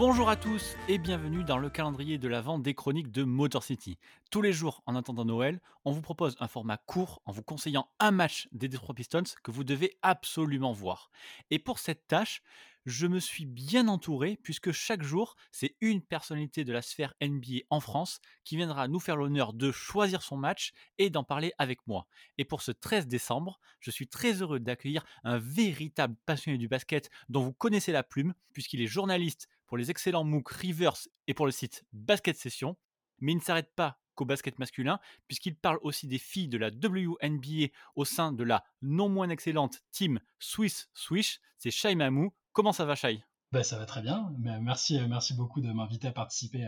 Bonjour à tous et bienvenue dans le calendrier de la vente des chroniques de Motor City. Tous les jours en attendant Noël, on vous propose un format court en vous conseillant un match des Detroit Pistons que vous devez absolument voir. Et pour cette tâche, je me suis bien entouré puisque chaque jour, c'est une personnalité de la sphère NBA en France qui viendra nous faire l'honneur de choisir son match et d'en parler avec moi. Et pour ce 13 décembre, je suis très heureux d'accueillir un véritable passionné du basket dont vous connaissez la plume puisqu'il est journaliste pour les excellents MOOC Rivers et pour le site Basket Session. Mais il ne s'arrête pas qu'au basket masculin, puisqu'il parle aussi des filles de la WNBA au sein de la non moins excellente team Swiss Swish. C'est Shai Mamou. Comment ça va, Shai? Bah, Ça va très bien. Merci, merci beaucoup de m'inviter à participer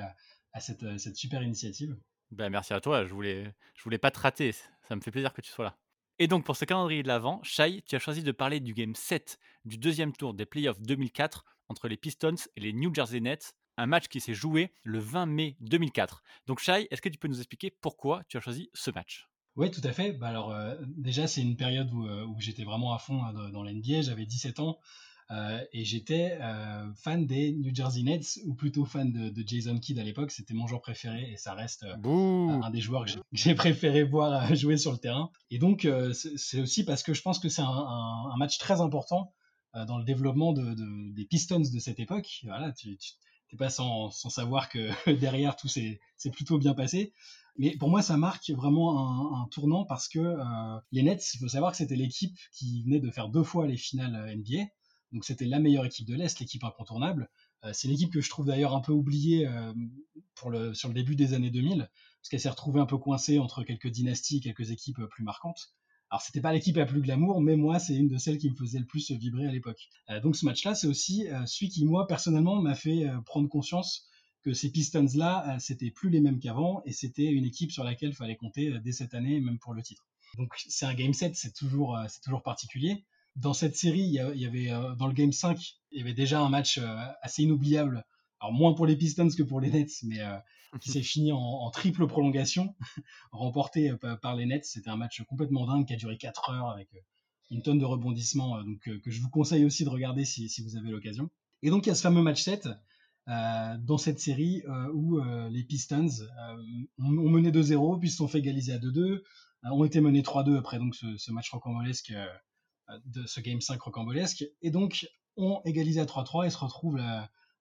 à, cette, cette, super initiative. Bah, merci à toi. Je voulais, je voulais pas te rater. Ça me fait plaisir que tu sois là. Et donc, pour ce calendrier de l'avant, Shai, tu as choisi de parler du game 7 du deuxième tour des playoffs 2004 entre les Pistons et les New Jersey Nets, un match qui s'est joué le 20 mai 2004. Donc Shai, est-ce que tu peux nous expliquer pourquoi tu as choisi ce match? Oui, tout à fait. Bah alors, euh, déjà, c'est une période où, euh, j'étais vraiment à fond hein, dans l'NBA. J'avais 17 ans euh, et j'étais fan des New Jersey Nets, ou plutôt fan de, Jason Kidd à l'époque. C'était mon joueur préféré et ça reste un des joueurs que j'ai préféré voir jouer sur le terrain. Et donc, c'est aussi parce que je pense que c'est un, un, match très important euh, dans le développement de, des Pistons de cette époque. Voilà, tu n'es pas sans, sans, savoir que derrière tout s'est plutôt bien passé. Mais pour moi, ça marque vraiment un, un tournant parce que euh, les Nets, il faut savoir que c'était l'équipe qui venait de faire deux fois les finales euh, NBA. Donc c'était la meilleure équipe de l'Est, l'équipe incontournable. c'est l'équipe que je trouve d'ailleurs un peu oubliée le, sur le début des années 2000, parce qu'elle s'est retrouvée un peu coincée entre quelques dynasties, quelques équipes plus marquantes. Alors c'était pas l'équipe la plus glamour, mais moi c'est une de celles qui me faisait le plus vibrer à l'époque. Euh, donc ce match-là, c'est aussi euh, celui qui moi personnellement m'a fait euh, prendre conscience que ces Pistons-là, c'était plus les mêmes qu'avant, et c'était une équipe sur laquelle fallait compter dès cette année, même pour le titre. Donc c'est un game set, c'est toujours particulier. Dans cette série, il y, avait dans le game 5, il y avait déjà un match assez inoubliable alors moins pour les Pistons que pour les Nets, mais euh, qui s'est fini en, triple prolongation, remporté euh, par les Nets. C'était un match complètement dingue qui a duré 4 heures avec euh, une tonne de rebondissements, donc que je vous conseille aussi de regarder si, vous avez l'occasion. Et donc il y a ce fameux match 7 dans cette série où les Pistons ont, mené 2-0, puis se sont fait égaliser à 2-2, ont été menés 3-2 après donc ce, ce match rocambolesque, de ce game 5 rocambolesque, et donc ont égalisé à 3-3 et se retrouvent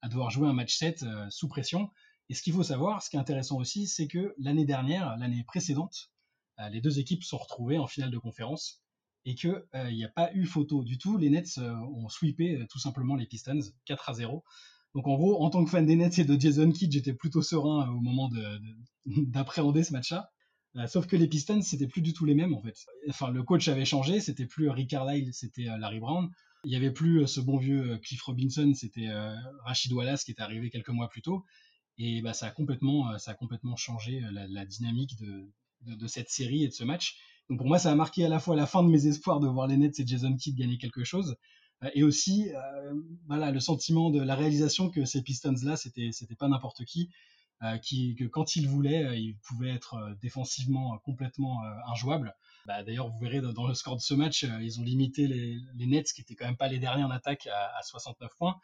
à devoir jouer un match 7 euh, sous pression. Et ce qu'il faut savoir, ce qui est intéressant aussi, c'est que l'année dernière, l'année précédente, euh, les deux équipes sont retrouvées en finale de conférence et qu'il euh, n'y a pas eu photo du tout. Les Nets ont sweepé tout simplement les Pistons 4 à 0. Donc en gros, en tant que fan des Nets et de Jason Kidd, j'étais plutôt serein au moment d'appréhender ce match-là. Sauf que les Pistons, c'était plus du tout les mêmes en fait. Enfin, le coach avait changé, c'était plus Rick Carlisle, c'était Larry Brown. Il n'y avait plus euh, ce bon vieux euh, Cliff Robinson, c'était euh, Rachid Wallace qui est arrivé quelques mois plus tôt. Et bah, ça, a complètement, ça a complètement changé la, dynamique de, de, cette série et de ce match. Donc pour moi, ça a marqué à la fois la fin de mes espoirs de voir les Nets et Jason Kidd gagner quelque chose, et aussi voilà, le sentiment de la réalisation que ces Pistons-là, c'était, c'était pas n'importe qui, qui, que quand ils voulaient, ils pouvaient être défensivement complètement injouables. Bah, d'ailleurs, vous verrez dans le score de ce match, euh, ils ont limité les, Nets, qui étaient quand même pas les derniers en attaque, à, 69 points.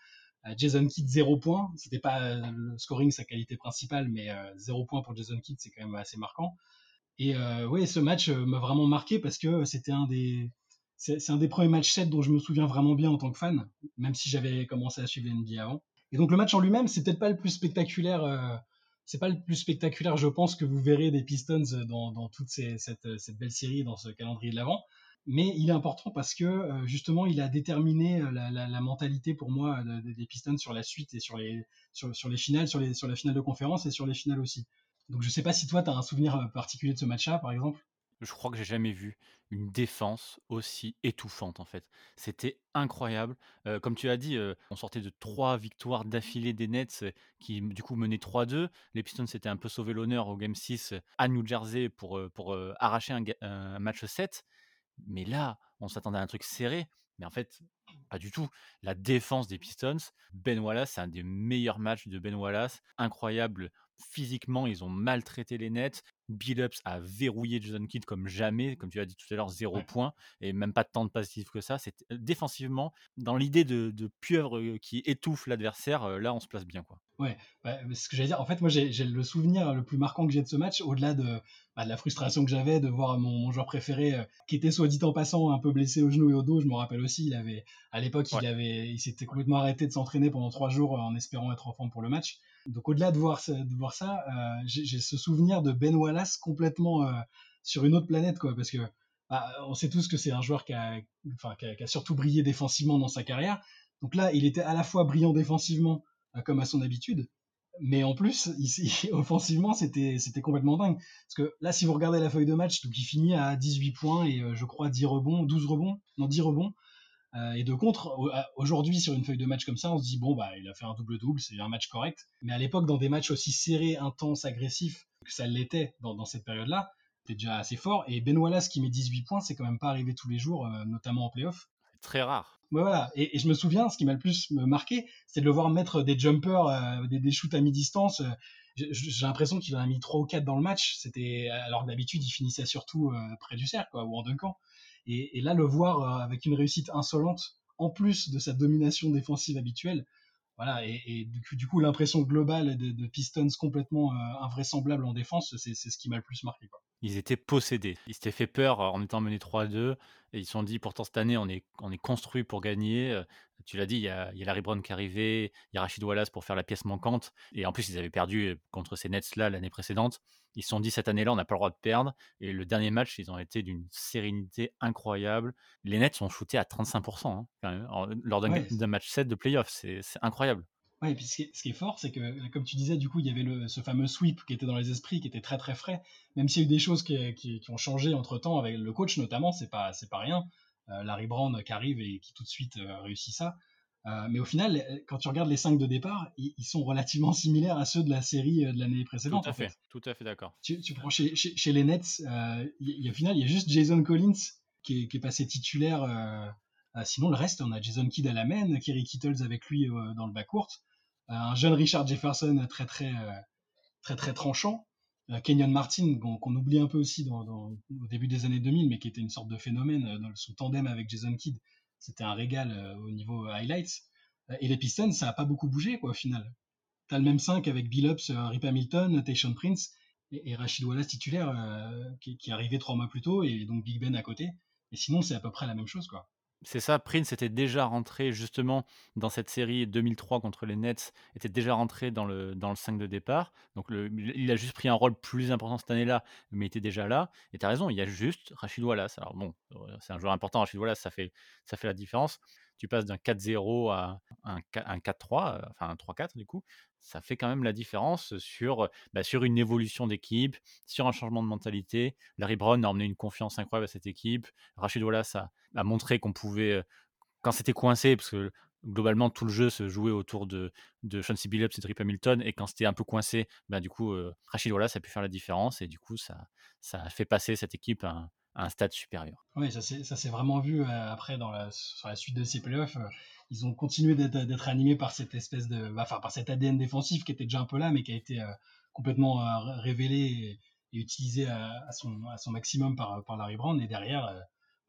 Euh, Jason Kidd 0 points. C'était pas euh, le scoring sa qualité principale, mais 0 points pour Jason Kidd, c'est quand même assez marquant. Et oui, ce match m'a vraiment marqué parce que c'était un des c'est un des premiers matchs 7 dont je me souviens vraiment bien en tant que fan, même si j'avais commencé à suivre l'NBA avant. Et donc le match en lui-même, c'est peut-être pas le plus spectaculaire c'est pas le plus spectaculaire, je pense, que vous verrez des Pistons dans, toute cette, belle série, dans ce calendrier de l'avant. Mais il est important parce que euh, justement, il a déterminé euh, la, mentalité pour moi des Pistons sur la suite et sur les, sur, les finales, sur, la finale de conférence et sur les finales aussi. Donc je sais pas si toi, tu as un souvenir euh, particulier de ce match-là, par exemple je crois que j'ai jamais vu une défense aussi étouffante en fait. C'était incroyable. comme tu as dit, on sortait de trois victoires d'affilée des Nets qui du coup menaient 3-2. Les Pistons s'étaient un peu sauvé l'honneur au Game 6 à New Jersey pour, pour arracher un, match 7. Mais là, on s'attendait à un truc serré. Mais en fait, Pas du tout. La défense des Pistons, Ben Wallace, c'est un des meilleurs matchs de Ben Wallace. Incroyable. Physiquement, ils ont maltraité les Nets. Billups a verrouillé Jason Kidd comme jamais, comme tu as dit tout à l'heure, zéro Ouais. point et même pas de temps de passif que ça. C'est défensivement, dans l'idée de, de pieuvre euh, qui étouffe l'adversaire, euh, là on se place bien quoi. Ouais, ce que j'allais dire, en fait, moi j'ai j'ai le souvenir le plus marquant que j'ai de ce match, au-delà de, bah, de la frustration que j'avais de voir mon, mon joueur préféré, euh, qui était soit dit en passant un peu blessé au genou et au dos, je me rappelle aussi, il avait, à l'époque, il Ouais. avait, il s'était complètement arrêté de s'entraîner pendant trois jours euh, en espérant être en forme pour le match. Donc au-delà de voir, ça- de voir ça, euh, j'ai ce souvenir de Ben Wallace complètement euh, sur une autre planète, quoi, parce que bah, on sait tous que c'est un joueur qui a, enfin, qui a, qui a surtout brillé défensivement dans sa carrière. Donc là, il était à la fois brillant défensivement, comme à son habitude, mais en plus, ici, offensivement, c'était complètement dingue. Parce que là, si vous regardez la feuille de match, donc il finit à 18 points et je crois 10 rebonds, 12 rebonds, non 10 rebonds. Euh, et de contre, aujourd'hui, sur une feuille de match comme ça, on se dit, bon, bah, il a fait un double-double, c'est un match correct. Mais à l'époque, dans des matchs aussi serrés, intenses, agressifs, que ça l'était dans, dans cette période-là, c'était déjà assez fort. Et Ben Wallace qui met 18 points, c'est quand même pas arrivé tous les jours, euh, notamment en playoff. Très rare. Ouais, voilà. Et, et je me souviens, ce qui m'a le plus marqué, c'est de le voir mettre des jumpers, euh, des, des shoots à mi-distance. J'ai l'impression qu'il en a mis 3 ou 4 dans le match. C'était alors que d'habitude, il finissait surtout près du cercle quoi, ou en dunkant. Et, là, le voir euh, avec une réussite insolente, en plus de sa domination défensive habituelle, voilà. Et, du coup, l'impression globale de, Pistons complètement euh, invraisemblable en défense, c'est ce qui m'a le plus marqué. Ils étaient possédés. Ils s'étaient fait peur en étant menés 3-2 et ils se sont dit pourtant cette année on est, on est construit pour gagner. Tu l'as dit, il y, a, il y a Larry Brown qui est arrivé, il y a Rachid Wallace pour faire la pièce manquante. Et en plus, ils avaient perdu contre ces Nets-là l'année précédente. Ils se sont dit cette année-là, on n'a pas le droit de perdre. Et le dernier match, ils ont été d'une sérénité incroyable. Les Nets ont shooté à 35% hein, quand même, en- lors d'un Ouais. match 7 de playoff. C'est incroyable. Ouais, et puis ce qui, est, ce qui est fort, c'est que, comme tu disais, du coup, il y avait le, ce fameux sweep qui était dans les esprits, qui était très très frais. Même s'il y a eu des choses qui, qui, qui ont changé entre temps, avec le coach notamment, c'est pas, c'est pas rien. Euh, Larry Brown qui arrive et qui tout de suite euh, réussit ça. Euh, mais au final, quand tu regardes les 5 de départ, ils, ils, sont relativement similaires à ceux de la série euh, de l'année précédente. Tout à fait, fait. tout à fait d'accord. Tu, tu, prends chez, chez, chez les Nets, euh, y a, au final, il y a juste Jason Collins qui est, qui est passé titulaire. Euh, sinon, le reste, on a Jason Kidd à la main, Kerry Kittles avec lui euh, dans le backcourt un jeune Richard Jefferson très très euh, très très tranchant, euh, Kenyon Martin qu'on qu oublie un peu aussi dans, au début des années 2000, mais qui était une sorte de phénomène euh, dans son tandem avec Jason Kidd, c'était un régal au niveau highlights. Et les Pistons, ça a pas beaucoup bougé quoi au final. T'as le même 5 avec Billups, Rip Hamilton, Tayshaun Prince et, et, Rachid Wallace titulaire qui, qui est arrivé trois mois plus tôt et donc Big Ben à côté. Et sinon, c'est à peu près la même chose quoi. C'est ça, Prince était déjà rentré justement dans cette série 2003 contre les Nets, était déjà rentré dans le, dans le 5 de départ. Donc il a juste pris un rôle plus important cette année-là, mais était déjà là. Et tu as raison, il y a juste Rachid Wallace. Alors bon, c'est un joueur important, Rachid Wallace, ça fait, ça fait la différence. Tu passes d'un 4-0 à un, un 4-3, enfin un 3-4 du coup. Ça fait quand même la différence sur, bah, sur une évolution d'équipe, sur un changement de mentalité. Larry Brown a emmené une confiance incroyable à cette équipe. Rachid Wallace a, montré qu'on pouvait, quand c'était coincé, parce que globalement tout le jeu se jouait autour de, de Chauncey Billups et de Rip Hamilton, et quand c'était un peu coincé, bah, du coup, euh, Rachid Wallace a pu faire la différence, et du coup, ça, ça a fait passer cette équipe un stade supérieur. Oui, ça s'est vraiment vu euh, après dans la, sur la suite de ces playoffs. Euh, ils ont continué d'être animés par cette espèce de, bah, enfin par cet ADN défensif qui était déjà un peu là, mais qui a été euh, complètement révélé et, utilisé à, son, maximum par, par Larry Brown. Et derrière,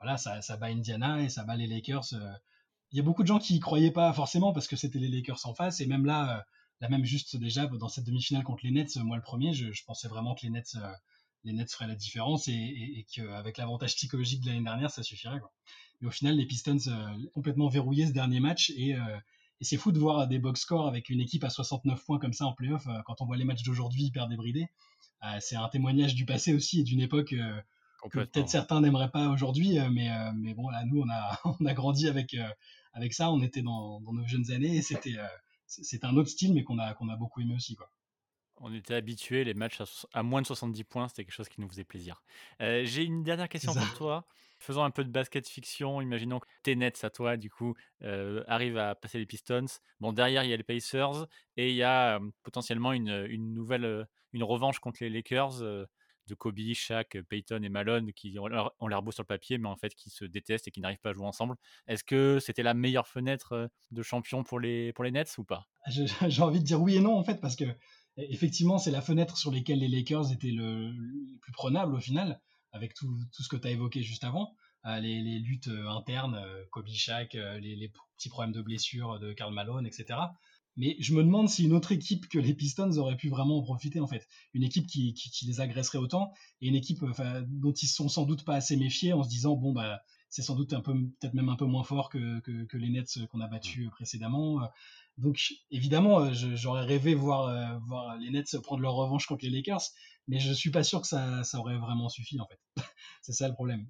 voilà, ça, bat Indiana et ça bat les Lakers. Il y a beaucoup de gens qui y croyaient pas forcément parce que c'était les Lakers en face. Et même là, là même juste déjà dans cette demi-finale contre les Nets, moi le premier, je pensais vraiment que les Nets, les Nets feraient la différence et, et, et qu'avec l'avantage psychologique de l'année dernière, ça suffirait. Quoi. Mais au final, les Pistons euh, complètement verrouillés ce dernier match et, euh, et c'est fou de voir des box scores avec une équipe à 69 points comme ça en playoff. Euh, quand on voit les matchs d'aujourd'hui hyper débridés, c'est un témoignage du passé aussi et d'une époque que peut-être certains n'aimeraient pas aujourd'hui, mais, mais bon, là, nous, on a, on a grandi avec, avec ça, on était dans, dans nos jeunes années et c'était, c'est un autre style, mais qu'on a, qu'on a beaucoup aimé aussi. Quoi. On était habitués, les matchs à, à, moins de 70 points, c'était quelque chose qui nous faisait plaisir. Euh, J'ai une dernière question pour toi. Faisons un peu de basket fiction. Imaginons que tes Nets à toi, du coup, euh, arrivent à passer les Pistons. Bon, derrière, il y a les Pacers et il y a euh, potentiellement une, une nouvelle, euh, une revanche contre les Lakers. de Kobe, Shaq, Peyton et Malone qui ont l'air beau sur le papier, mais en fait qui se détestent et qui n'arrivent pas à jouer ensemble. Est-ce que c'était la meilleure fenêtre de champion pour les, pour les Nets ou pas? J'ai envie de dire oui et non en fait, parce que effectivement, c'est la fenêtre sur laquelle les Lakers étaient le, plus prenables au final, avec tout, ce que tu as évoqué juste avant. Les, les, luttes internes, Kobe Shaq, les, petits problèmes de blessure de Karl Malone, etc. Mais je me demande si une autre équipe que les Pistons aurait pu vraiment en profiter en fait. Une équipe qui, les agresserait autant et une équipe dont ils sont sans doute pas assez méfiés en se disant bon bah c'est sans doute un peu peut-être même un peu moins fort que, les Nets qu'on a battus précédemment. Donc évidemment j'aurais rêvé voir, voir les Nets prendre leur revanche contre les Lakers, mais je suis pas sûr que ça, aurait vraiment suffi en fait. c'est ça le problème.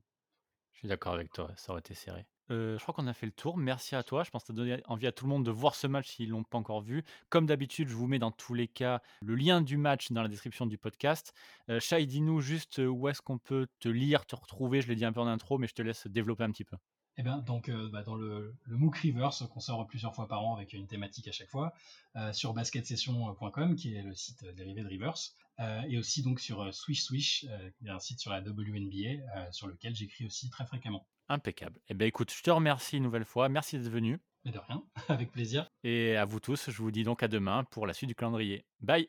Je suis d'accord avec toi, ça aurait été serré. Euh, je crois qu'on a fait le tour. Merci à toi. Je pense que tu as donné envie à tout le monde de voir ce match s'ils ne l'ont pas encore vu. Comme d'habitude, je vous mets dans tous les cas le lien du match dans la description du podcast. Euh, dis-nous juste euh, où est-ce qu'on peut te lire, te retrouver? Je l'ai dit un peu en intro, mais je te laisse développer un petit peu. Eh bien, donc, euh, bah, dans le, le MOOC Reverse qu'on sort plusieurs fois par an avec une thématique à chaque fois, sur basketsession.com qui est le site dérivé de Reverse, et aussi donc sur Swish Swish, qui est un site sur la WNBA sur lequel j'écris aussi très fréquemment. Impeccable. Eh bien, écoute, je te remercie une nouvelle fois. Merci d'être venu. Mais de rien, avec plaisir. Et à vous tous, je vous dis donc à demain pour la suite du calendrier. Bye